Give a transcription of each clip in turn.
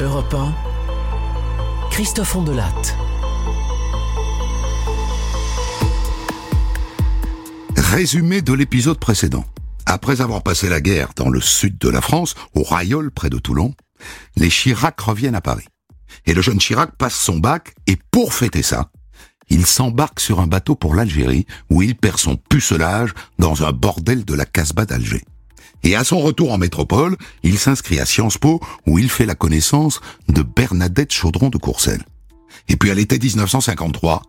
Europe 1, Christophe Ondelatte. Résumé de l'épisode précédent. Après avoir passé la guerre dans le sud de la France, au Rayol près de Toulon, les Chirac reviennent à Paris. Et le jeune Chirac passe son bac et pour fêter ça, il s'embarque sur un bateau pour l'Algérie où il perd son pucelage dans un bordel de la Casbah d'Alger. Et à son retour en métropole, il s'inscrit à Sciences Po où il fait la connaissance de Bernadette Chaudron de Courcelles. Et puis à l'été 1953,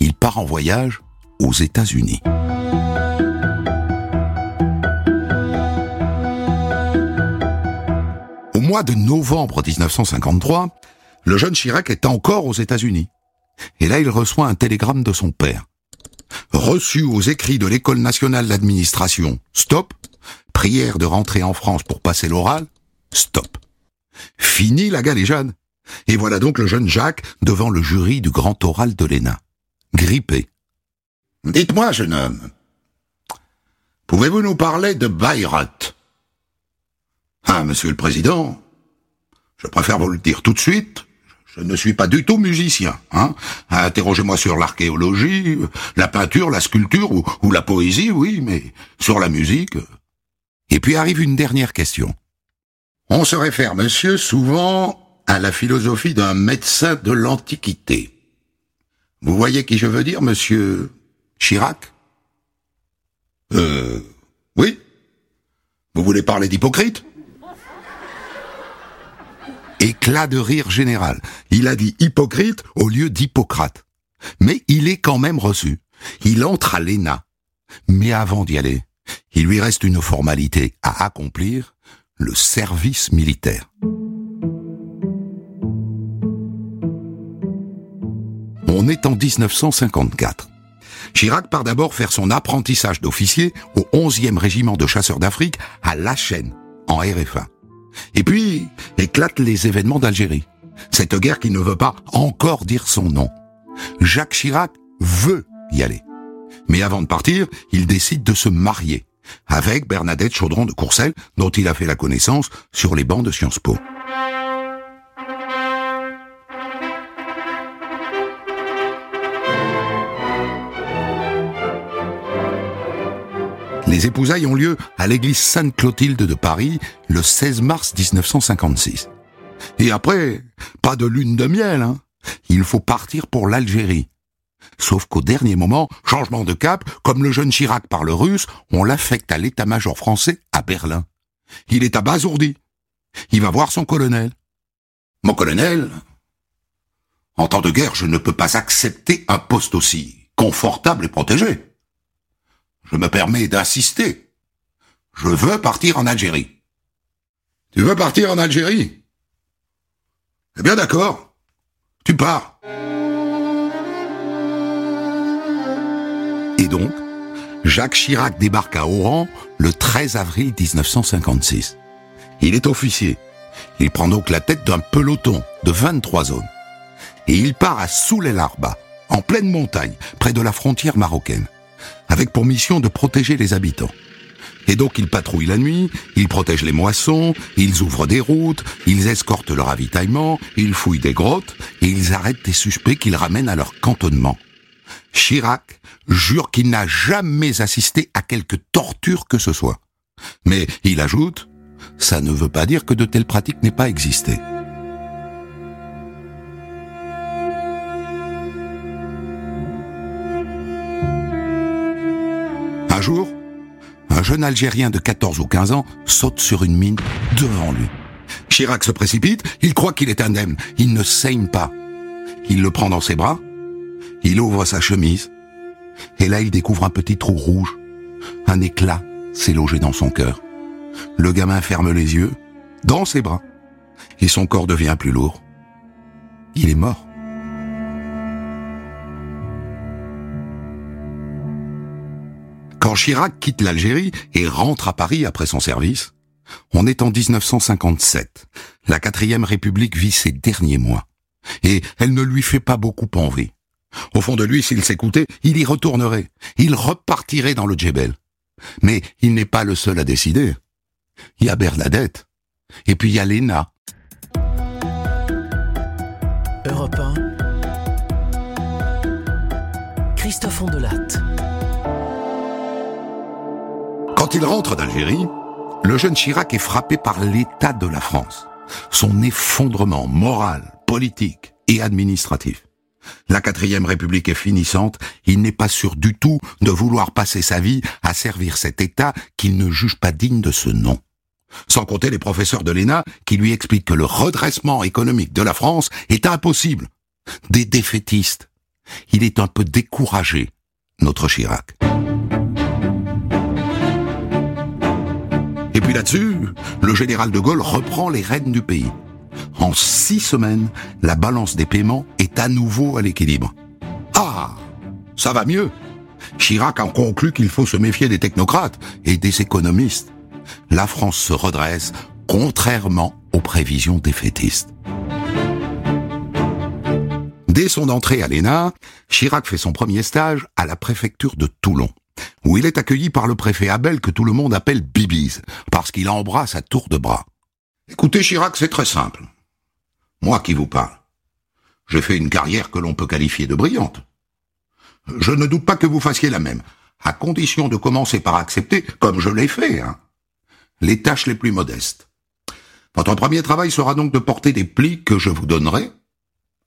il part en voyage aux États-Unis. Au mois de novembre 1953, le jeune Chirac est encore aux États-Unis. Et là, il reçoit un télégramme de son père. Reçu aux écrits de l'École nationale d'administration, stop. Prière de rentrer en France pour passer l'oral, stop. Fini la galéjade. Et voilà donc le jeune Jacques devant le jury du grand oral de l'ENA. Grippé. Dites-moi, jeune homme, pouvez-vous nous parler de Bayreuth? Ah, monsieur le président, je préfère vous le dire tout de suite, je ne suis pas du tout musicien. Hein Interrogez-moi sur l'archéologie, la peinture, la sculpture ou, ou, la poésie, oui, mais sur la musique. Et puis arrive une dernière question. On se réfère, monsieur, souvent à la philosophie d'un médecin de l'Antiquité. Vous voyez qui je veux dire, monsieur Chirac? Euh... Oui Vous voulez parler d'Hippocrate Éclat de rire général. Il a dit Hippocrate au lieu d'Hippocrate. Mais il est quand même reçu. Il entre à l'ENA. Mais avant d'y aller, il lui reste une formalité à accomplir, le service militaire. On est en 1954. Chirac part d'abord faire son apprentissage d'officier au 11e régiment de chasseurs d'Afrique à La Chaîne, en RFA. Et puis, éclatent les événements d'Algérie. Cette guerre qui ne veut pas encore dire son nom. Jacques Chirac veut y aller. Mais avant de partir, il décide de se marier avec Bernadette Chaudron de Courcelles, dont il a fait la connaissance sur les bancs de Sciences Po. Les épousailles ont lieu à l'église Sainte-Clotilde de Paris le 16 mars 1956. Et après, pas de lune de miel, hein. Il faut partir pour l'Algérie. Sauf qu'au dernier moment, changement de cap, comme le jeune Chirac parle russe, on l'affecte à l'état-major français à Berlin. Il est abasourdi. Il va voir son colonel. Mon colonel, en temps de guerre, je ne peux pas accepter un poste aussi confortable et protégé. Je me permets d'insister. Je veux partir en Algérie. Tu veux partir en Algérie? Eh bien d'accord. Tu pars. Et donc, Jacques Chirac débarque à Oran le 13 avril 1956. Il est officier. Il prend donc la tête d'un peloton de 23 zones. Et il part à Soulel-Arba, en pleine montagne, près de la frontière marocaine, avec pour mission de protéger les habitants. Et donc ils patrouillent la nuit, ils protègent les moissons, ils ouvrent des routes, ils escortent le ravitaillement, ils fouillent des grottes, et ils arrêtent des suspects qu'ils ramènent à leur cantonnement. Chirac jure qu'il n'a jamais assisté à quelque torture que ce soit. Mais il ajoute, ça ne veut pas dire que de telles pratiques n'aient pas existé. Un jour, un jeune Algérien de 14 ou 15 ans saute sur une mine devant lui. Chirac se précipite, il croit qu'il est indemne, il ne saigne pas. Il le prend dans ses bras, il ouvre sa chemise, et là il découvre un petit trou rouge. Un éclat s'est logé dans son cœur. Le gamin ferme les yeux, dans ses bras, et son corps devient plus lourd. Il est mort. Quand Chirac quitte l'Algérie et rentre à Paris après son service, on est en 1957. La quatrième République vit ses derniers mois. Et elle ne lui fait pas beaucoup envie. Au fond de lui, s'il s'écoutait, il y retournerait. Il repartirait dans le Djebel. Mais il n'est pas le seul à décider. Il y a Bernadette. Et puis il y a Léna. Europe 1, Christophe Ondelatte. Quand il rentre d'Algérie, le jeune Chirac est frappé par l'état de la France, son effondrement moral, politique et administratif. La quatrième république est finissante, il n'est pas sûr du tout de vouloir passer sa vie à servir cet État qu'il ne juge pas digne de ce nom. Sans compter les professeurs de l'ENA qui lui expliquent que le redressement économique de la France est impossible. Des défaitistes. Il est un peu découragé, notre Chirac. Et puis là-dessus, le général de Gaulle reprend les rênes du pays. En six semaines, la balance des paiements est à nouveau à l'équilibre. Ah, ça va mieux. Chirac a conclu qu'il faut se méfier des technocrates et des économistes. La France se redresse, contrairement aux prévisions défaitistes. Dès son entrée à l'ENA, Chirac fait son premier stage à la préfecture de Toulon, où il est accueilli par le préfet Abel que tout le monde appelle Bibise, parce qu'il embrasse à tour de bras. Écoutez Chirac, c'est très simple. Moi qui vous parle. J'ai fait une carrière que l'on peut qualifier de brillante. Je ne doute pas que vous fassiez la même, à condition de commencer par accepter, comme je l'ai fait, hein, les tâches les plus modestes. Votre premier travail sera donc de porter des plis que je vous donnerai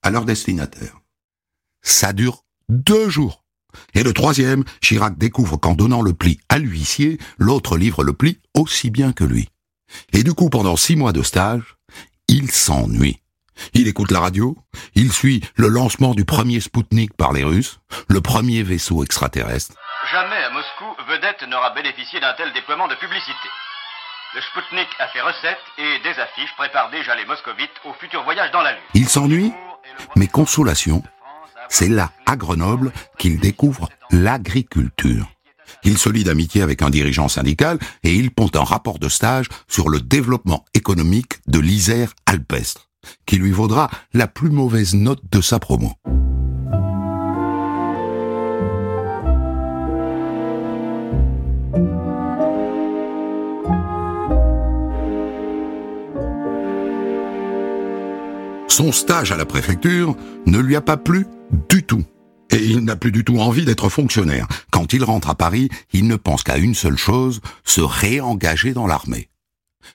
à leur destinataire. Ça dure deux jours. Et le troisième, Chirac découvre qu'en donnant le pli à l'huissier, l'autre livre le pli aussi bien que lui. Et du coup, pendant six mois de stage, il s'ennuie. Il écoute la radio, il suit le lancement du premier Spoutnik par les Russes, le premier vaisseau extraterrestre. Jamais à Moscou, vedette n'aura bénéficié d'un tel déploiement de publicité. Le Spoutnik a fait recette et des affiches préparent déjà les moscovites au futur voyage dans la Lune. Il s'ennuie, mais consolation, c'est là, à Grenoble, qu'il découvre l'agriculture. Il se lie d'amitié avec un dirigeant syndical et il pond un rapport de stage sur le développement économique de l'Isère alpestre qui lui vaudra la plus mauvaise note de sa promo. Son stage à la préfecture ne lui a pas plu du tout. Et il n'a plus du tout envie d'être fonctionnaire. Quand il rentre à Paris, il ne pense qu'à une seule chose, se réengager dans l'armée.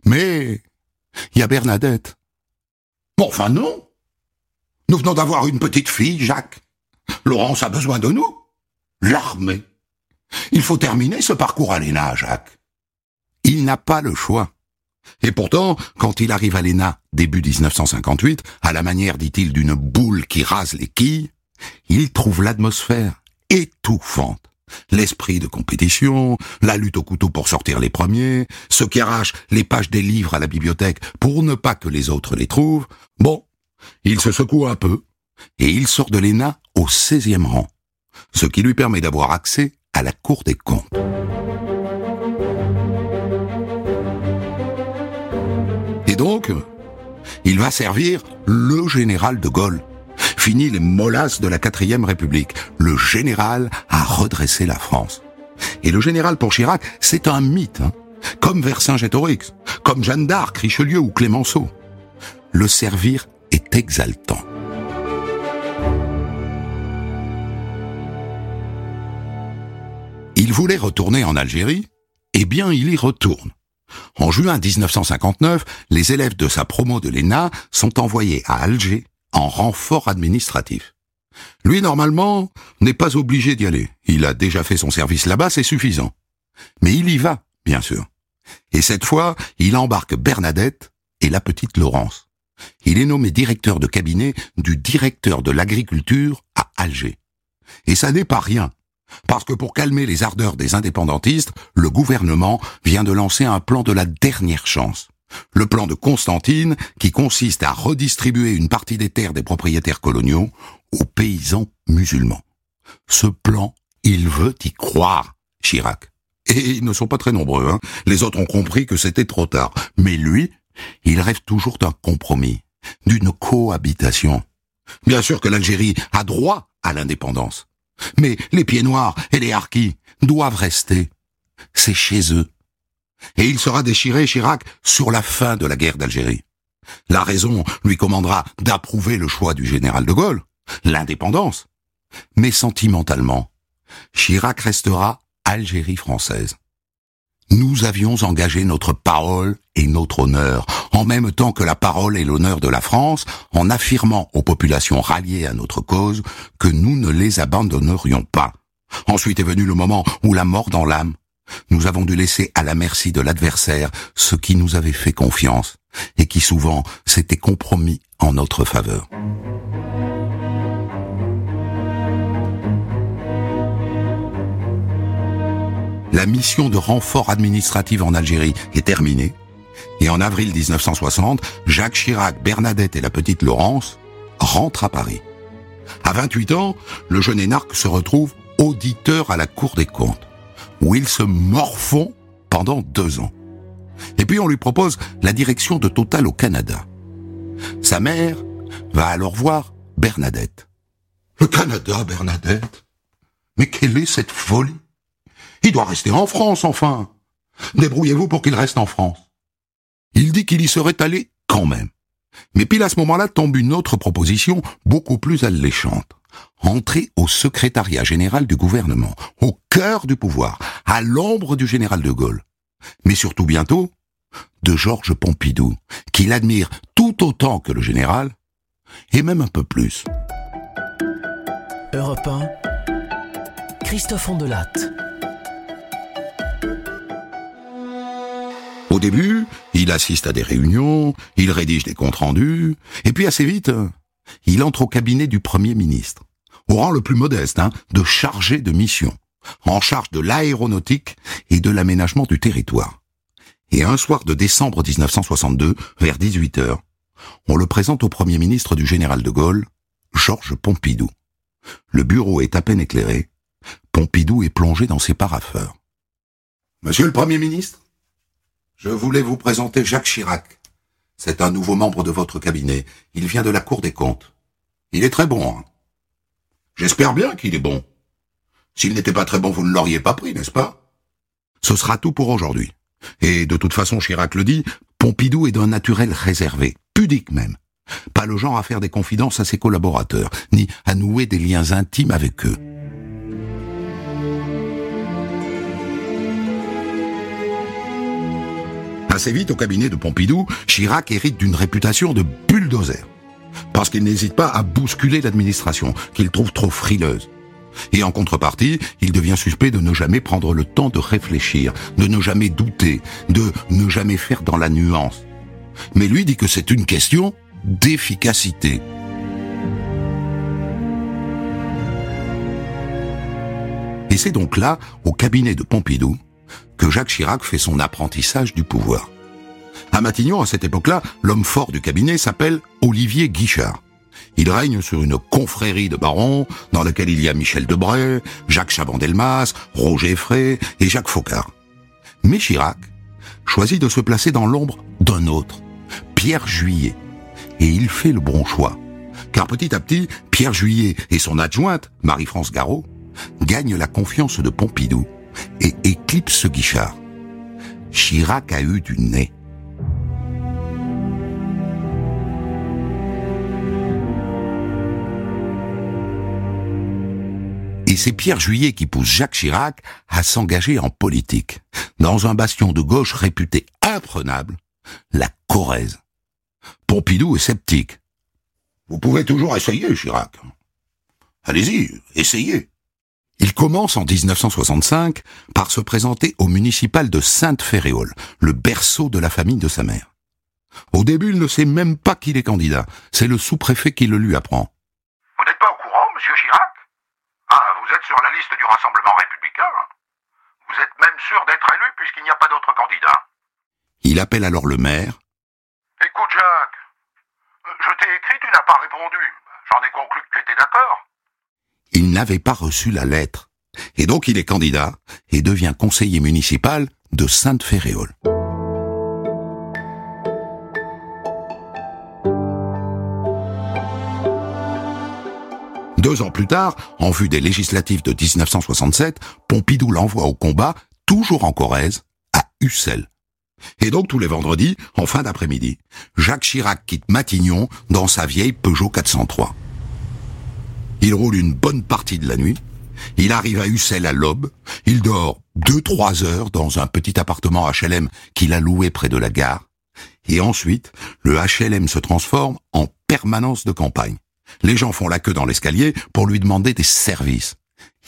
Mais il y a Bernadette. Bon, enfin non. Nous venons d'avoir une petite fille, Jacques. Laurence a besoin de nous. L'armée. Il faut terminer ce parcours à l'ENA, Jacques. Il n'a pas le choix. Et pourtant, quand il arrive à l'ENA, début 1958, à la manière, dit-il, d'une boule qui rase les quilles, il trouve l'atmosphère étouffante. L'esprit de compétition, la lutte au couteau pour sortir les premiers, ceux qui arrachent les pages des livres à la bibliothèque pour ne pas que les autres les trouvent. Bon, il se secoue un peu, et il sort de l'ENA au 16e rang, ce qui lui permet d'avoir accès à la Cour des comptes. Et donc, il va servir le général de Gaulle. Fini les molasses de la quatrième république. Le général a redressé la France. Et le général pour Chirac, c'est un mythe, hein. comme Vercingétorix, comme Jeanne d'Arc, Richelieu ou Clémenceau. Le servir est exaltant. Il voulait retourner en Algérie, eh bien il y retourne. En juin 1959, les élèves de sa promo de l'ENA sont envoyés à Alger en renfort administratif. Lui, normalement, n'est pas obligé d'y aller. Il a déjà fait son service là-bas, c'est suffisant. Mais il y va, bien sûr. Et cette fois, il embarque Bernadette et la petite Laurence. Il est nommé directeur de cabinet du directeur de l'agriculture à Alger. Et ça n'est pas rien. Parce que pour calmer les ardeurs des indépendantistes, le gouvernement vient de lancer un plan de la dernière chance. Le plan de Constantine qui consiste à redistribuer une partie des terres des propriétaires coloniaux aux paysans musulmans. Ce plan, il veut y croire, Chirac. Et ils ne sont pas très nombreux, hein. Les autres ont compris que c'était trop tard. Mais lui, il rêve toujours d'un compromis, d'une cohabitation. Bien sûr que l'Algérie a droit à l'indépendance. Mais les pieds noirs et les harkis doivent rester. C'est chez eux. Et il sera déchiré, Chirac, sur la fin de la guerre d'Algérie. La raison lui commandera d'approuver le choix du général de Gaulle, l'indépendance. Mais sentimentalement, Chirac restera Algérie française. Nous avions engagé notre parole et notre honneur, en même temps que la parole et l'honneur de la France, en affirmant aux populations ralliées à notre cause que nous ne les abandonnerions pas. Ensuite est venu le moment où la mort dans l'âme. Nous avons dû laisser à la merci de l'adversaire ce qui nous avait fait confiance et qui souvent s'était compromis en notre faveur. La mission de renfort administratif en Algérie est terminée et en avril 1960, Jacques Chirac, Bernadette et la petite Laurence rentrent à Paris. À 28 ans, le jeune énarque se retrouve auditeur à la Cour des comptes, où il se morfond pendant deux ans. Et puis on lui propose la direction de Total au Canada. Sa mère va alors voir Bernadette. Le Canada, Bernadette? Mais quelle est cette folie? Il doit rester en France, enfin Débrouillez-vous pour qu'il reste en France. Il dit qu'il y serait allé quand même. Mais pile à ce moment-là tombe une autre proposition beaucoup plus alléchante. Entrer au secrétariat général du gouvernement, au cœur du pouvoir, à l'ombre du général de Gaulle. Mais surtout bientôt, de Georges Pompidou, qu'il admire tout autant que le général, et même un peu plus. Europe 1, Christophe Ondelatte. Au début, il assiste à des réunions, il rédige des comptes rendus, et puis assez vite, il entre au cabinet du Premier ministre, au rang le plus modeste, hein, de chargé de mission, en charge de l'aéronautique et de l'aménagement du territoire. Et un soir de décembre 1962, vers 18 heures, on le présente au Premier ministre du général de Gaulle, Georges Pompidou. Le bureau est à peine éclairé. Pompidou est plongé dans ses paraffeurs. Monsieur le Premier ministre, je voulais vous présenter Jacques Chirac. C'est un nouveau membre de votre cabinet. Il vient de la Cour des comptes. Il est très bon. Hein J'espère bien qu'il est bon. S'il n'était pas très bon, vous ne l'auriez pas pris, n'est-ce pas? Ce sera tout pour aujourd'hui. Et de toute façon, Chirac le dit, Pompidou est d'un naturel réservé, pudique même. Pas le genre à faire des confidences à ses collaborateurs, ni à nouer des liens intimes avec eux. Assez vite, au cabinet de Pompidou, Chirac hérite d'une réputation de bulldozer. Parce qu'il n'hésite pas à bousculer l'administration, qu'il trouve trop frileuse. Et en contrepartie, il devient suspect de ne jamais prendre le temps de réfléchir, de ne jamais douter, de ne jamais faire dans la nuance. Mais lui dit que c'est une question d'efficacité. Et c'est donc là, au cabinet de Pompidou, que Jacques Chirac fait son apprentissage du pouvoir. À Matignon, à cette époque-là, l'homme fort du cabinet s'appelle Olivier Guichard. Il règne sur une confrérie de barons dans laquelle il y a Michel Debray, Jacques Chaban-Delmas, Roger Frey et Jacques Faucard. Mais Chirac choisit de se placer dans l'ombre d'un autre, Pierre Juillet. Et il fait le bon choix. Car petit à petit, Pierre Juillet et son adjointe, Marie-France Garot, gagnent la confiance de Pompidou et éclipsent Guichard. Chirac a eu du nez. Et c'est Pierre Juillet qui pousse Jacques Chirac à s'engager en politique, dans un bastion de gauche réputé imprenable, la Corrèze. Pompidou est sceptique. Vous pouvez toujours essayer, Chirac. Allez-y, essayez. Il commence en 1965 par se présenter au municipal de Sainte-Féréole, le berceau de la famille de sa mère. Au début, il ne sait même pas qu'il est candidat. C'est le sous-préfet qui le lui apprend. Vous n'êtes pas au courant, monsieur Chirac? Ah, vous êtes sur la liste du Rassemblement républicain. Vous êtes même sûr d'être élu puisqu'il n'y a pas d'autre candidat. Il appelle alors le maire. Écoute, Jacques, je t'ai écrit, tu n'as pas répondu. J'en ai conclu que tu étais d'accord. Il n'avait pas reçu la lettre. Et donc il est candidat et devient conseiller municipal de Sainte-Féréole. Deux ans plus tard, en vue des législatives de 1967, Pompidou l'envoie au combat, toujours en Corrèze, à Ussel. Et donc tous les vendredis, en fin d'après-midi, Jacques Chirac quitte Matignon dans sa vieille Peugeot 403. Il roule une bonne partie de la nuit, il arrive à Ussel à l'aube, il dort deux, trois heures dans un petit appartement HLM qu'il a loué près de la gare, et ensuite, le HLM se transforme en permanence de campagne. Les gens font la queue dans l'escalier pour lui demander des services.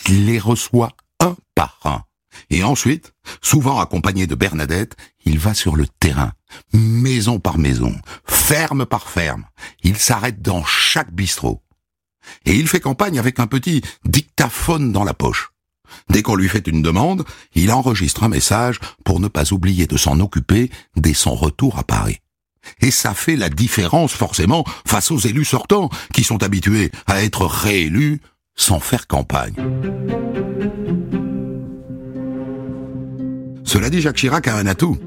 Il les reçoit un par un. Et ensuite, souvent accompagné de Bernadette, il va sur le terrain, maison par maison, ferme par ferme. Il s'arrête dans chaque bistrot. Et il fait campagne avec un petit dictaphone dans la poche. Dès qu'on lui fait une demande, il enregistre un message pour ne pas oublier de s'en occuper dès son retour à Paris. Et ça fait la différence forcément face aux élus sortants qui sont habitués à être réélus sans faire campagne. Cela dit, Jacques Chirac a un atout.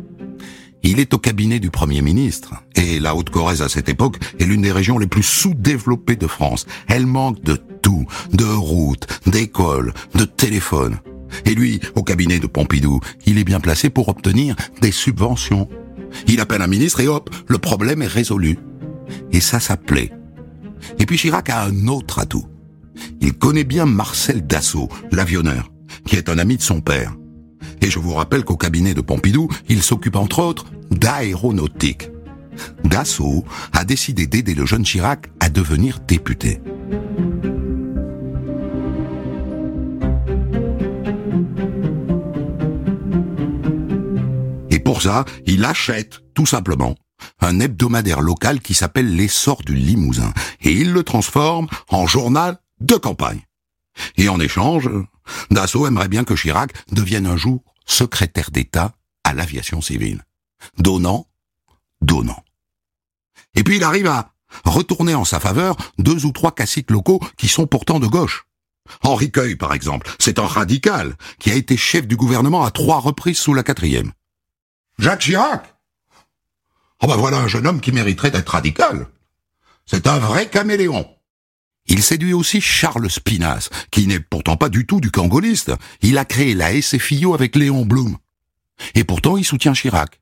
Il est au cabinet du Premier ministre. Et la Haute-Corrèze à cette époque est l'une des régions les plus sous-développées de France. Elle manque de tout. De routes, d'écoles, de téléphones. Et lui, au cabinet de Pompidou, il est bien placé pour obtenir des subventions. Il appelle un ministre et hop, le problème est résolu. Et ça, ça plaît. Et puis Chirac a un autre atout. Il connaît bien Marcel Dassault, l'avionneur, qui est un ami de son père. Et je vous rappelle qu'au cabinet de Pompidou, il s'occupe entre autres d'aéronautique. Dassault a décidé d'aider le jeune Chirac à devenir député. Et pour ça, il achète, tout simplement, un hebdomadaire local qui s'appelle L'essor du Limousin. Et il le transforme en journal de campagne. Et en échange, Dassault aimerait bien que Chirac devienne un jour secrétaire d'État à l'aviation civile. Donnant, donnant. Et puis il arrive à retourner en sa faveur deux ou trois caciques locaux qui sont pourtant de gauche. Henri Cueil, par exemple, c'est un radical qui a été chef du gouvernement à trois reprises sous la quatrième. Jacques Chirac Oh ben voilà un jeune homme qui mériterait d'être radical. C'est un vrai caméléon. Il séduit aussi Charles Spinas, qui n'est pourtant pas du tout du cangoliste. Il a créé la SFIO avec Léon Blum. Et pourtant, il soutient Chirac.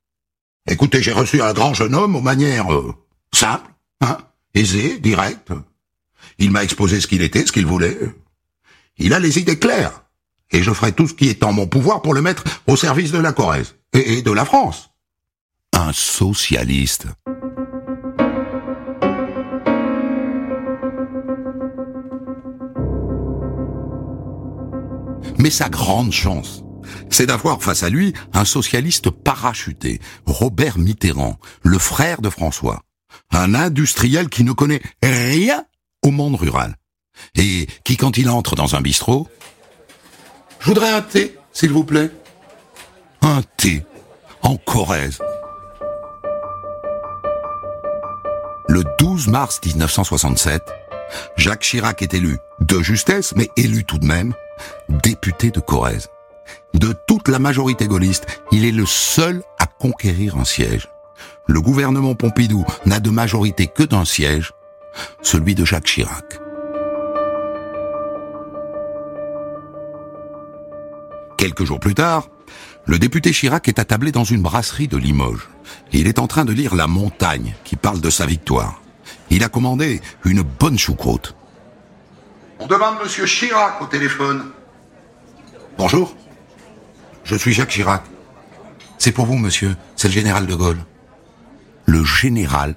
Écoutez, j'ai reçu un grand jeune homme aux manières euh, simples, hein, aisées, directes. Il m'a exposé ce qu'il était, ce qu'il voulait. Il a les idées claires. Et je ferai tout ce qui est en mon pouvoir pour le mettre au service de la Corrèze et, et de la France. Un socialiste. Mais sa grande chance, c'est d'avoir face à lui un socialiste parachuté, Robert Mitterrand, le frère de François, un industriel qui ne connaît rien au monde rural, et qui, quand il entre dans un bistrot, je voudrais un thé, s'il vous plaît. Un thé, en Corrèze. Le 12 mars 1967, Jacques Chirac est élu de justesse, mais élu tout de même, député de Corrèze. De toute la majorité gaulliste, il est le seul à conquérir un siège. Le gouvernement Pompidou n'a de majorité que d'un siège, celui de Jacques Chirac. Quelques jours plus tard, le député Chirac est attablé dans une brasserie de Limoges. Il est en train de lire La Montagne, qui parle de sa victoire. Il a commandé une bonne choucroute. On demande Monsieur Chirac au téléphone. Bonjour. Je suis Jacques Chirac. C'est pour vous, monsieur. C'est le général de Gaulle. Le général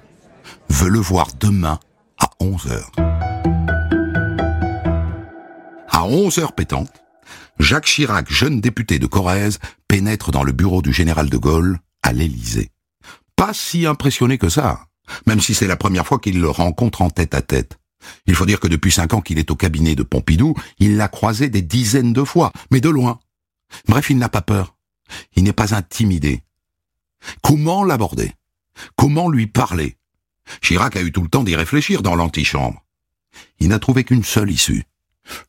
veut le voir demain à 11 heures. À 11 heures pétantes, Jacques Chirac, jeune député de Corrèze, pénètre dans le bureau du général de Gaulle à l'Élysée. Pas si impressionné que ça, même si c'est la première fois qu'il le rencontre en tête à tête. Il faut dire que depuis cinq ans qu'il est au cabinet de Pompidou, il l'a croisé des dizaines de fois, mais de loin. Bref, il n'a pas peur. Il n'est pas intimidé. Comment l'aborder? Comment lui parler? Chirac a eu tout le temps d'y réfléchir dans l'antichambre. Il n'a trouvé qu'une seule issue.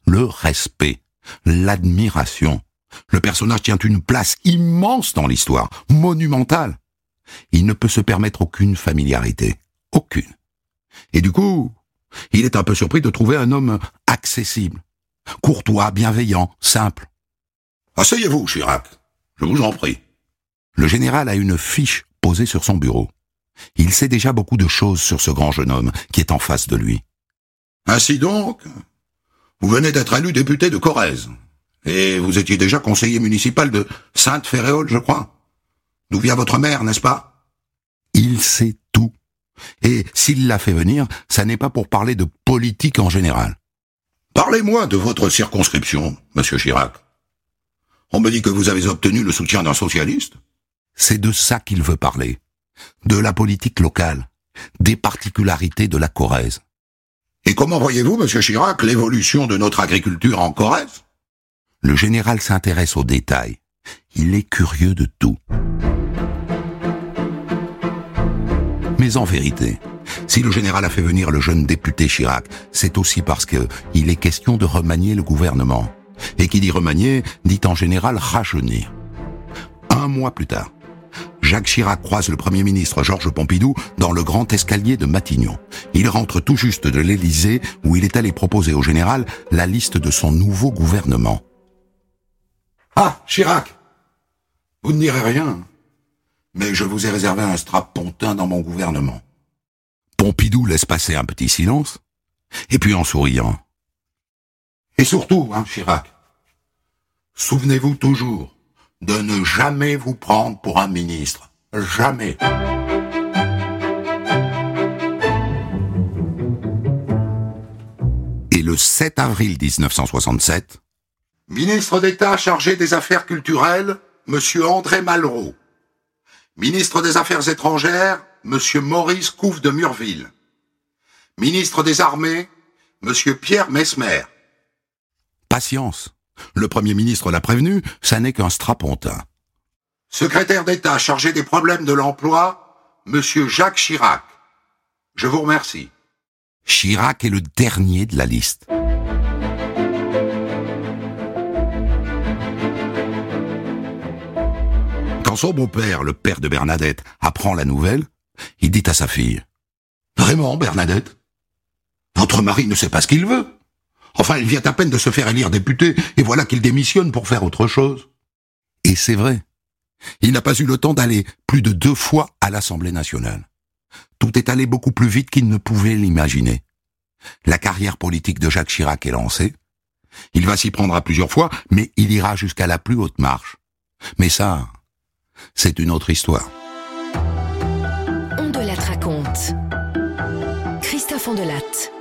Le respect, l'admiration. Le personnage tient une place immense dans l'histoire, monumentale. Il ne peut se permettre aucune familiarité. Aucune. Et du coup, il est un peu surpris de trouver un homme accessible, courtois, bienveillant, simple. Asseyez-vous, Chirac. Je vous en prie. Le général a une fiche posée sur son bureau. Il sait déjà beaucoup de choses sur ce grand jeune homme qui est en face de lui. Ainsi donc, vous venez d'être élu député de Corrèze. Et vous étiez déjà conseiller municipal de Sainte-Féréole, je crois. D'où vient votre mère, n'est-ce pas? Il sait tout. Et s'il l'a fait venir, ça n'est pas pour parler de politique en général. Parlez-moi de votre circonscription, monsieur Chirac. On me dit que vous avez obtenu le soutien d'un socialiste. C'est de ça qu'il veut parler. De la politique locale. Des particularités de la Corrèze. Et comment voyez-vous, monsieur Chirac, l'évolution de notre agriculture en Corrèze? Le général s'intéresse aux détails. Il est curieux de tout. Mais en vérité, si le général a fait venir le jeune député Chirac, c'est aussi parce que il est question de remanier le gouvernement. Et qui dit remanier, dit en général rajeunir. Un mois plus tard, Jacques Chirac croise le Premier ministre Georges Pompidou dans le grand escalier de Matignon. Il rentre tout juste de l'Élysée où il est allé proposer au général la liste de son nouveau gouvernement. Ah, Chirac Vous ne direz rien, mais je vous ai réservé un strapontin dans mon gouvernement. Pompidou laisse passer un petit silence, et puis en souriant. Et surtout, hein, Chirac, souvenez-vous toujours de ne jamais vous prendre pour un ministre. Jamais. Et le 7 avril 1967, Ministre d'État chargé des Affaires culturelles, Monsieur André Malraux. Ministre des Affaires étrangères, Monsieur Maurice Couve de Murville. Ministre des Armées, Monsieur Pierre Mesmer. Patience. Le Premier ministre l'a prévenu, ça n'est qu'un strapontin. Secrétaire d'État chargé des problèmes de l'emploi, Monsieur Jacques Chirac. Je vous remercie. Chirac est le dernier de la liste. Quand son beau-père, le père de Bernadette, apprend la nouvelle, il dit à sa fille Vraiment, Bernadette? Votre mari ne sait pas ce qu'il veut. Enfin, il vient à peine de se faire élire député, et voilà qu'il démissionne pour faire autre chose. Et c'est vrai. Il n'a pas eu le temps d'aller plus de deux fois à l'Assemblée nationale. Tout est allé beaucoup plus vite qu'il ne pouvait l'imaginer. La carrière politique de Jacques Chirac est lancée. Il va s'y prendre à plusieurs fois, mais il ira jusqu'à la plus haute marche. Mais ça, c'est une autre histoire. On de raconte. Christophe Ondelat.